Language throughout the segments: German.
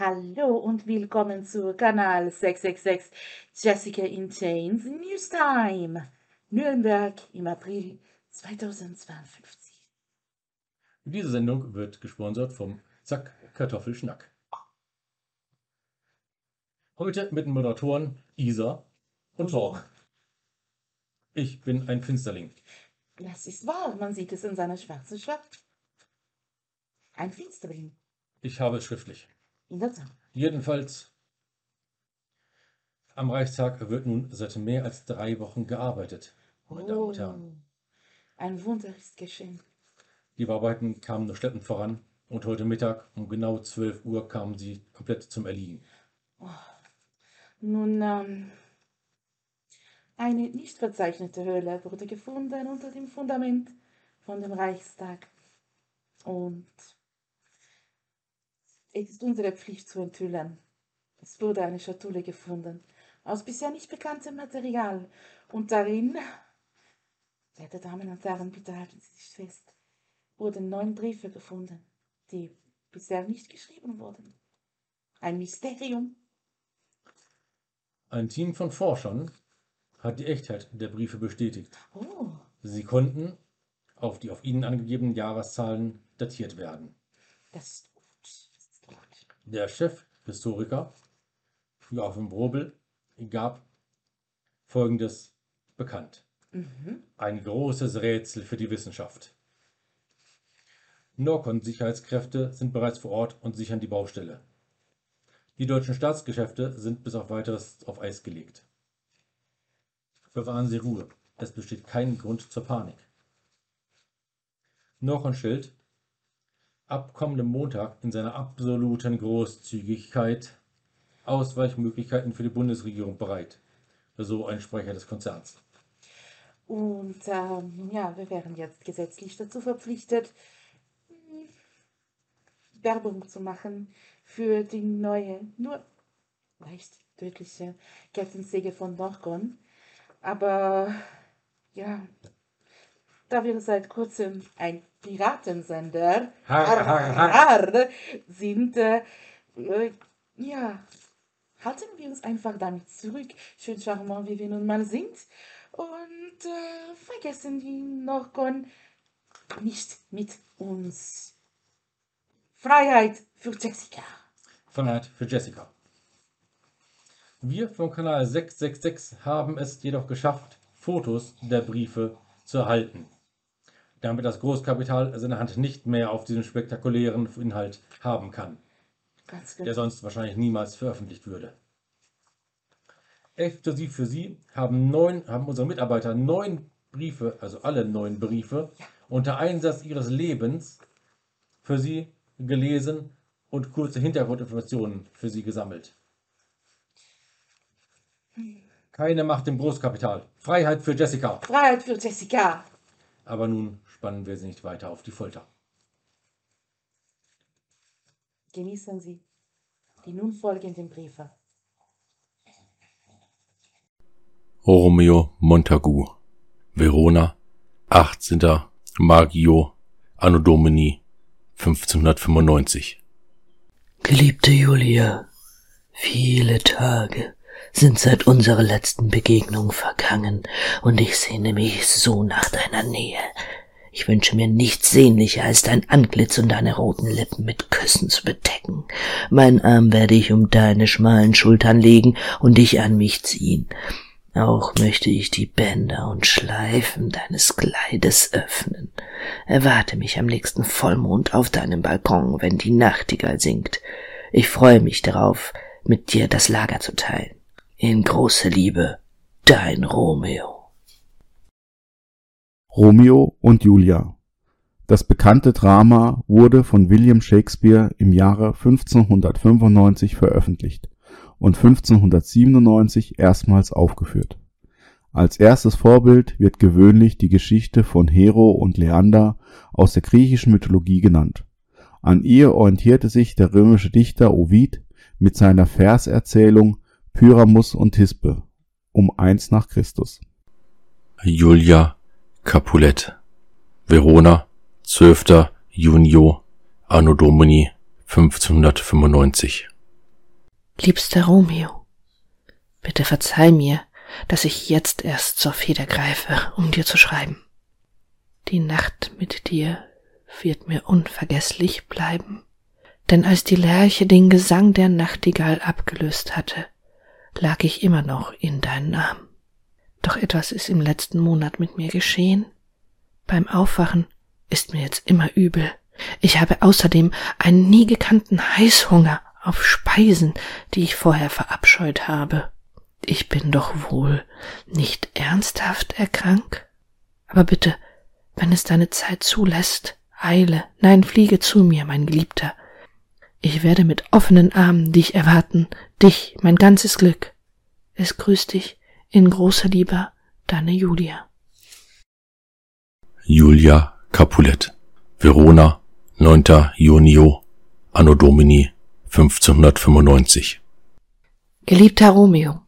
Hallo und willkommen zu Kanal 666 Jessica in Chains News Time. Nürnberg im April 2052. Diese Sendung wird gesponsert vom Zack Kartoffelschnack. Heute mit den Moderatoren Isa und Talk. Ich bin ein Finsterling. Das ist wahr, man sieht es in seiner schwarzen Schrift. Ein Finsterling, Ich habe es schriftlich. Jedenfalls am Reichstag wird nun seit mehr als drei Wochen gearbeitet. Meine Damen und Herren. Oh, ein Wunder ist geschehen. Die Arbeiten kamen nur schleppend voran und heute Mittag um genau 12 Uhr kamen sie komplett zum Erliegen. Nun, ähm, eine nicht verzeichnete Höhle wurde gefunden unter dem Fundament von dem Reichstag. Und es ist unsere Pflicht zu enthüllen. Es wurde eine Schatulle gefunden aus bisher nicht bekanntem Material. Und darin, werte Damen und Herren, bitte halten Sie sich fest, wurden neun Briefe gefunden, die bisher nicht geschrieben wurden. Ein Mysterium. Ein Team von Forschern hat die Echtheit der Briefe bestätigt. Oh. Sie konnten auf die auf ihnen angegebenen Jahreszahlen datiert werden. Das ist. Der Chefhistoriker Joachim Brobel gab Folgendes bekannt. Mhm. Ein großes Rätsel für die Wissenschaft. Norcon-Sicherheitskräfte sind bereits vor Ort und sichern die Baustelle. Die deutschen Staatsgeschäfte sind bis auf weiteres auf Eis gelegt. Bewahren Sie Ruhe. Es besteht kein Grund zur Panik. Norcon stellt ab kommendem Montag in seiner absoluten Großzügigkeit Ausweichmöglichkeiten für die Bundesregierung bereit. So ein Sprecher des Konzerns. Und ähm, ja, wir wären jetzt gesetzlich dazu verpflichtet, Werbung zu machen für die neue, nur leicht tödliche Kettensäge von Norcon. Aber ja, da wir seit kurzem ein Piratensender Har, har, har. har, sind, äh, äh, ja, halten wir uns einfach damit zurück, schön charmant, wie wir nun mal sind, und äh, vergessen die Norcon nicht mit uns. Freiheit für Jessica. Freiheit für Jessica. Wir vom Kanal 666 haben es jedoch geschafft, Fotos der Briefe zu erhalten, damit das Großkapital seine Hand nicht mehr auf diesen spektakulären Inhalt haben kann, Ganz der genau. sonst wahrscheinlich niemals veröffentlicht würde. Exklusiv für Sie haben, neun, haben unsere Mitarbeiter neun Briefe, also alle neun Briefe, unter Einsatz ihres Lebens für Sie gelesen und kurze Hintergrundinformationen für Sie gesammelt. Keine Macht im Großkapital. Freiheit für Jessica. Freiheit für Jessica. Aber nun spannen wir sie nicht weiter auf die Folter. Genießen Sie die nun folgenden Briefe. Romeo Montagu, Verona, 18. Maggio, Anno Domini 1595. Geliebte Julia, viele Tage sind seit unserer letzten Begegnung vergangen und ich sehne mich so nach deiner Nähe. Ich wünsche mir nichts sehnlicher, als dein Antlitz und deine roten Lippen mit Küssen zu bedecken. Mein Arm werde ich um deine schmalen Schultern legen und dich an mich ziehen. Auch möchte ich die Bänder und Schleifen deines Kleides öffnen. Erwarte mich am nächsten Vollmond auf deinem Balkon, wenn die Nachtigall singt. Ich freue mich darauf, mit dir das Lager zu teilen. In großer Liebe, dein Romeo. Romeo und Julia. Das bekannte Drama wurde von William Shakespeare im Jahre 1595 veröffentlicht und 1597 erstmals aufgeführt. Als erstes Vorbild wird gewöhnlich die Geschichte von Hero und Leander aus der griechischen Mythologie genannt. An ihr orientierte sich der römische Dichter Ovid mit seiner Verserzählung Pyramus und Thisbe um 1 nach Christus. Julia Capulet, Verona, 12. Junio, Anno Domini 1595. Liebster Romeo, bitte verzeih mir, dass ich jetzt erst zur Feder greife, um dir zu schreiben. Die Nacht mit dir wird mir unvergesslich bleiben, denn als die Lerche den Gesang der Nachtigall abgelöst hatte, lag ich immer noch in deinen Armen. Doch etwas ist im letzten Monat mit mir geschehen. Beim Aufwachen ist mir jetzt immer übel. Ich habe außerdem einen nie gekannten Heißhunger auf Speisen, die ich vorher verabscheut habe. Ich bin doch wohl nicht ernsthaft erkrankt? Aber bitte, wenn es deine Zeit zulässt, eile, nein, fliege zu mir, mein Geliebter. Ich werde mit offenen Armen dich erwarten, dich, mein ganzes Glück. Es grüßt dich in großer Liebe, deine Julia. Julia Capulet, Verona, 9. Junio, Anno Domini 1595. Geliebter Romeo,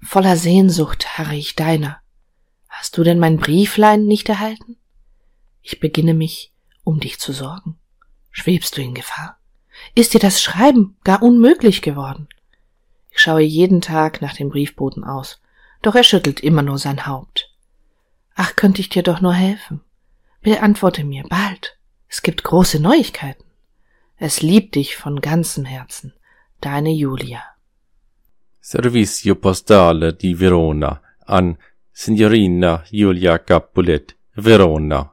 voller Sehnsucht harre ich deiner. Hast du denn mein Brieflein nicht erhalten? Ich beginne mich, um dich zu sorgen. Schwebst du in Gefahr? Ist dir das Schreiben gar unmöglich geworden? Ich schaue jeden Tag nach dem Briefboten aus, doch er schüttelt immer nur sein Haupt. Ach, könnte ich dir doch nur helfen. Beantworte mir bald. Es gibt große Neuigkeiten. Es liebt dich von ganzem Herzen. Deine Julia. Servizio postale di Verona an Signorina Julia Capulet, Verona.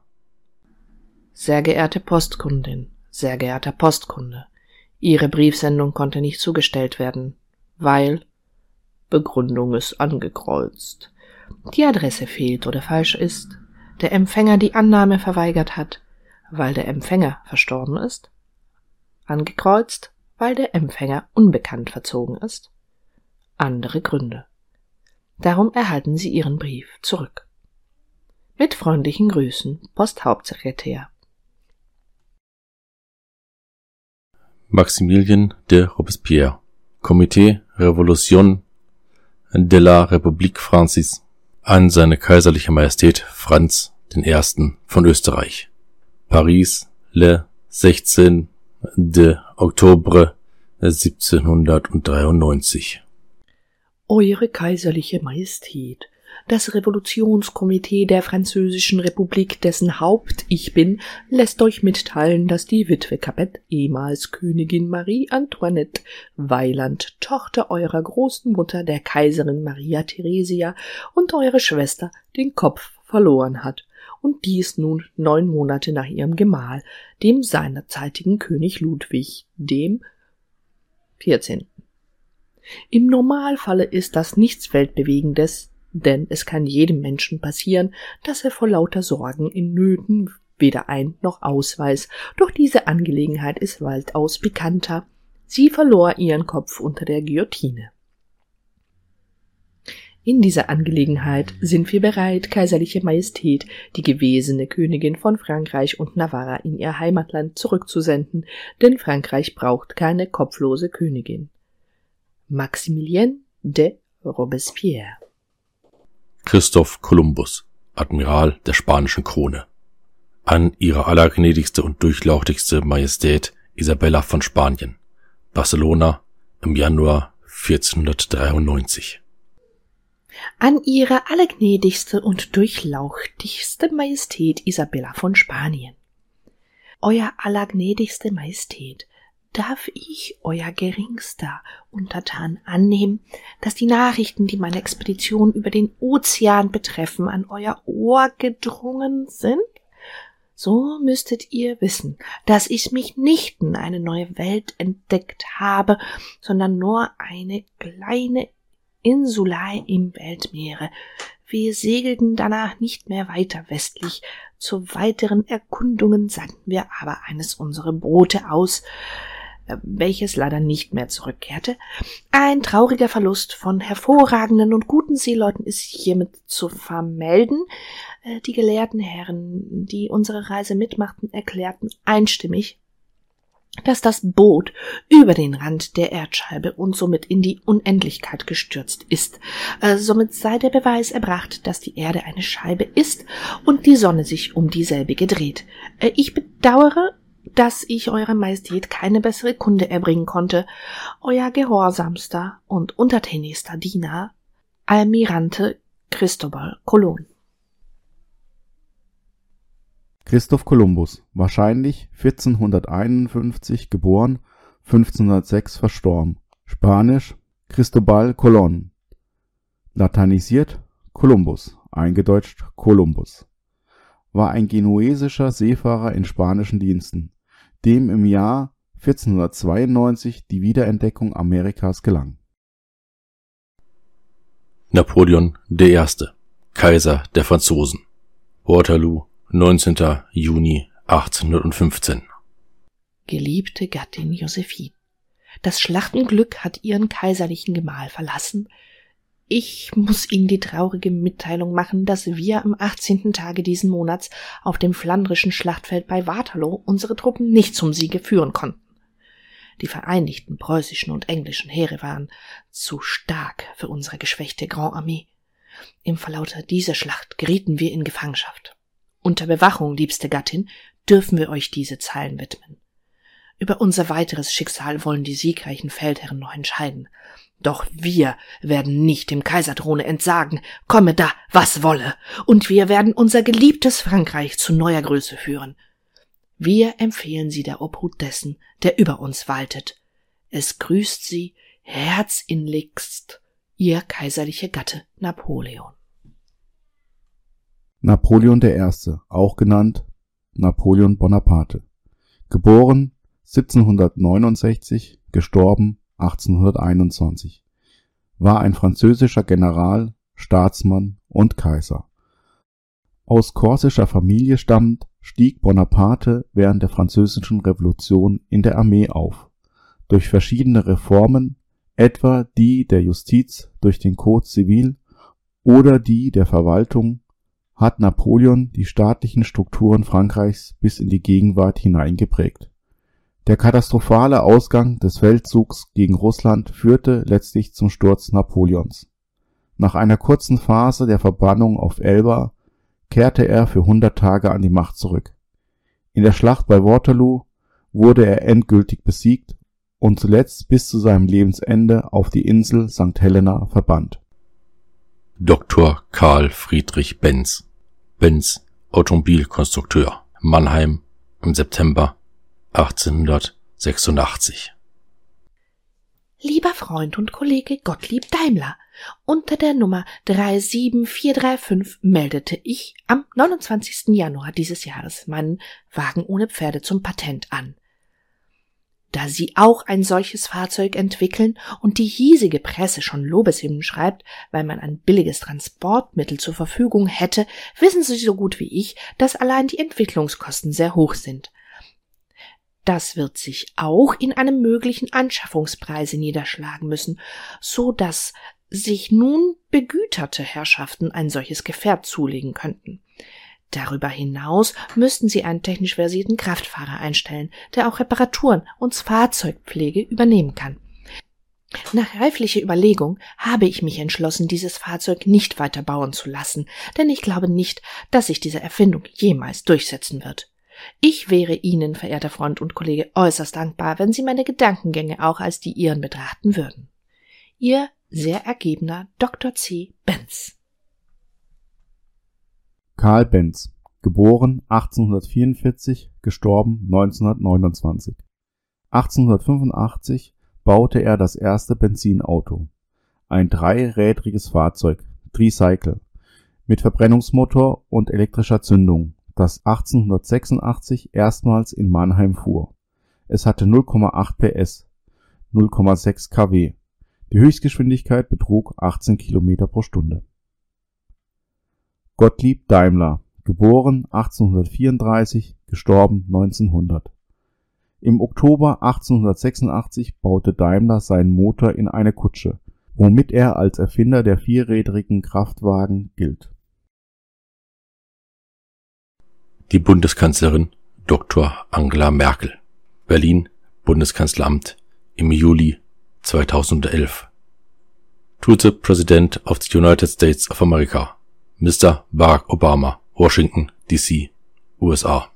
Sehr geehrte Postkundin, sehr geehrter Postkunde, Ihre Briefsendung konnte nicht zugestellt werden, weil Begründung ist angekreuzt. Die Adresse fehlt oder falsch ist, der Empfänger die Annahme verweigert hat, weil der Empfänger verstorben ist, angekreuzt, weil der Empfänger unbekannt verzogen ist, andere Gründe. Darum erhalten Sie Ihren Brief zurück. Mit freundlichen Grüßen, Posthauptsekretär. Maximilien de Robespierre, Comité Révolution de la République Francis, an seine kaiserliche Majestät Franz I. von Österreich. Paris, le 16 de Oktober 1793. Eure kaiserliche Majestät, das Revolutionskomitee der Französischen Republik, dessen Haupt ich bin, lässt euch mitteilen, dass die Witwe Capet, ehemals Königin Marie Antoinette Weiland, Tochter eurer großen Mutter, der Kaiserin Maria Theresia, und eure Schwester den Kopf verloren hat und dies nun neun Monate nach ihrem Gemahl, dem seinerzeitigen König Ludwig, dem 14. Im Normalfalle ist das nichts Weltbewegendes, denn es kann jedem Menschen passieren, dass er vor lauter Sorgen in Nöten weder ein noch ausweis, doch diese Angelegenheit ist weitaus bekannter. Sie verlor ihren Kopf unter der Guillotine. In dieser Angelegenheit sind wir bereit, Kaiserliche Majestät, die gewesene Königin von Frankreich und Navarra in ihr Heimatland zurückzusenden, denn Frankreich braucht keine kopflose Königin. Maximilien de Robespierre Christoph Kolumbus, Admiral der spanischen Krone. An ihre allergnädigste und durchlauchtigste Majestät Isabella von Spanien, Barcelona im Januar 1493. An ihre allergnädigste und durchlauchtigste Majestät Isabella von Spanien. Euer allergnädigste Majestät, darf ich, euer geringster Untertan, annehmen, dass die Nachrichten, die meine Expedition über den Ozean betreffen, an euer Ohr gedrungen sind? So müsstet ihr wissen, dass ich mich nicht in eine neue Welt entdeckt habe, sondern nur eine kleine Insulei im Weltmeere. Wir segelten danach nicht mehr weiter westlich. Zu weiteren Erkundungen sandten wir aber eines unserer Boote aus, welches leider nicht mehr zurückkehrte. Ein trauriger Verlust von hervorragenden und guten Seeleuten ist hiermit zu vermelden. Äh, die gelehrten Herren, die unsere Reise mitmachten, erklärten einstimmig, dass das Boot über den Rand der Erdscheibe und somit in die Unendlichkeit gestürzt ist. Äh, somit sei der Beweis erbracht, dass die Erde eine Scheibe ist und die Sonne sich um dieselbige dreht. Äh, ich bedauere dass ich Eure Majestät keine bessere Kunde erbringen konnte. Euer gehorsamster und untertänigster Diener, Almirante Cristobal Colon. Christoph Kolumbus, wahrscheinlich 1451 geboren, 1506 verstorben. Spanisch Cristobal Colon. Lateinisiert Kolumbus, eingedeutscht Kolumbus. War ein genuesischer Seefahrer in spanischen Diensten, dem im Jahr 1492 die Wiederentdeckung Amerikas gelang. Napoleon I., Kaiser der Franzosen. Waterloo, 19. Juni 1815. Geliebte Gattin Josephine. Das Schlachtenglück hat ihren kaiserlichen Gemahl verlassen. Ich muss Ihnen die traurige Mitteilung machen, dass wir am 18. Tage diesen Monats auf dem flandrischen Schlachtfeld bei Waterloo unsere Truppen nicht zum Siege führen konnten. Die vereinigten preußischen und englischen Heere waren zu stark für unsere geschwächte Grand Armee. Im Verlauter dieser Schlacht gerieten wir in Gefangenschaft. Unter Bewachung, liebste Gattin, dürfen wir euch diese Zeilen widmen. Über unser weiteres Schicksal wollen die siegreichen Feldherren noch entscheiden. Doch wir werden nicht dem Kaiserthrone entsagen, komme da, was wolle, und wir werden unser geliebtes Frankreich zu neuer Größe führen. Wir empfehlen sie der Obhut dessen, der über uns waltet. Es grüßt sie herzinligst ihr kaiserliche Gatte Napoleon. Napoleon I., auch genannt Napoleon Bonaparte. Geboren 1769, gestorben 1821. War ein französischer General, Staatsmann und Kaiser. Aus korsischer Familie stammend, stieg Bonaparte während der Französischen Revolution in der Armee auf. Durch verschiedene Reformen, etwa die der Justiz durch den Code civil oder die der Verwaltung, hat Napoleon die staatlichen Strukturen Frankreichs bis in die Gegenwart hinein geprägt. Der katastrophale Ausgang des Feldzugs gegen Russland führte letztlich zum Sturz Napoleons. Nach einer kurzen Phase der Verbannung auf Elba kehrte er für hundert Tage an die Macht zurück. In der Schlacht bei Waterloo wurde er endgültig besiegt und zuletzt bis zu seinem Lebensende auf die Insel St. Helena verbannt. Dr. Karl Friedrich Benz. Benz, Automobilkonstrukteur, Mannheim im September 1886. Lieber Freund und Kollege Gottlieb Daimler, unter der Nummer 37435 meldete ich am 29. Januar dieses Jahres meinen Wagen ohne Pferde zum Patent an. Da Sie auch ein solches Fahrzeug entwickeln und die hiesige Presse schon Lobeshymnen schreibt, weil man ein billiges Transportmittel zur Verfügung hätte, wissen Sie so gut wie ich, dass allein die Entwicklungskosten sehr hoch sind. Das wird sich auch in einem möglichen Anschaffungspreise niederschlagen müssen, so dass sich nun begüterte Herrschaften ein solches Gefährt zulegen könnten. Darüber hinaus müssten sie einen technisch versierten Kraftfahrer einstellen, der auch Reparaturen und Fahrzeugpflege übernehmen kann. Nach reiflicher Überlegung habe ich mich entschlossen, dieses Fahrzeug nicht weiter bauen zu lassen, denn ich glaube nicht, dass sich diese Erfindung jemals durchsetzen wird. Ich wäre Ihnen, verehrter Freund und Kollege, äußerst dankbar, wenn Sie meine Gedankengänge auch als die Ihren betrachten würden. Ihr sehr ergebener Dr. C. Benz. Karl Benz, geboren 1844, gestorben 1929. 1885 baute er das erste Benzinauto. Ein dreirädriges Fahrzeug, Tricycle, mit Verbrennungsmotor und elektrischer Zündung, das 1886 erstmals in Mannheim fuhr. Es hatte 0,8 PS, 0,6 kW. Die Höchstgeschwindigkeit betrug 18 km pro Stunde. Gottlieb Daimler, geboren 1834, gestorben 1900. Im Oktober 1886 baute Daimler seinen Motor in eine Kutsche, womit er als Erfinder der vierrädrigen Kraftwagen gilt. Die Bundeskanzlerin Dr. Angela Merkel. Berlin, Bundeskanzleramt im Juli 2011. To the President of the United States of America, Mr. Barack Obama, Washington, D.C., USA.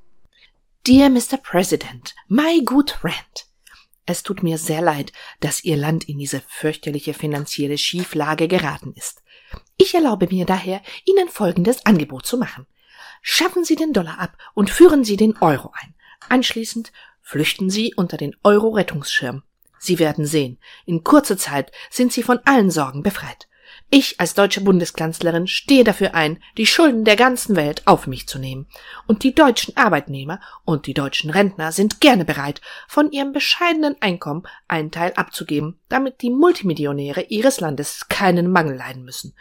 Dear Mr. President, my good friend. Es tut mir sehr leid, dass Ihr Land in diese fürchterliche finanzielle Schieflage geraten ist. Ich erlaube mir daher, Ihnen folgendes Angebot zu machen. Schaffen Sie den Dollar ab und führen Sie den Euro ein. Anschließend flüchten Sie unter den Euro-Rettungsschirm. Sie werden sehen, in kurzer Zeit sind Sie von allen Sorgen befreit. Ich als deutsche Bundeskanzlerin stehe dafür ein, die Schulden der ganzen Welt auf mich zu nehmen. Und die deutschen Arbeitnehmer und die deutschen Rentner sind gerne bereit, von ihrem bescheidenen Einkommen einen Teil abzugeben, damit die Multimillionäre ihres Landes keinen Mangel leiden müssen.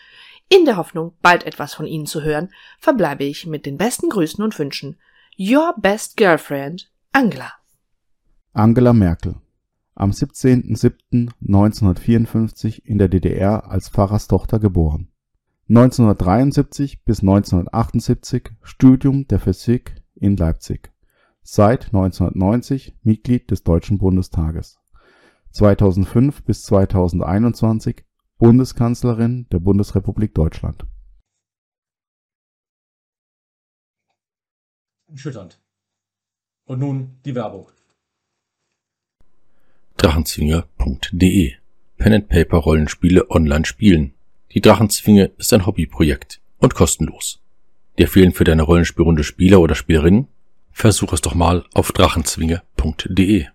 In der Hoffnung, bald etwas von Ihnen zu hören, verbleibe ich mit den besten Grüßen und Wünschen. Your best girlfriend, Angela. Angela Merkel am 17.07.1954 in der DDR als Pfarrerstochter geboren. 1973 bis 1978 Studium der Physik in Leipzig. Seit 1990 Mitglied des Deutschen Bundestages. 2005 bis 2021 Bundeskanzlerin der Bundesrepublik Deutschland. Schütternd. Und nun die Werbung. Drachenzwinge.de Pen and Paper Rollenspiele online spielen. Die Drachenzwinge ist ein Hobbyprojekt und kostenlos. Dir fehlen für deine Rollenspielrunde Spieler oder Spielerinnen? Versuch es doch mal auf drachenzwinge.de.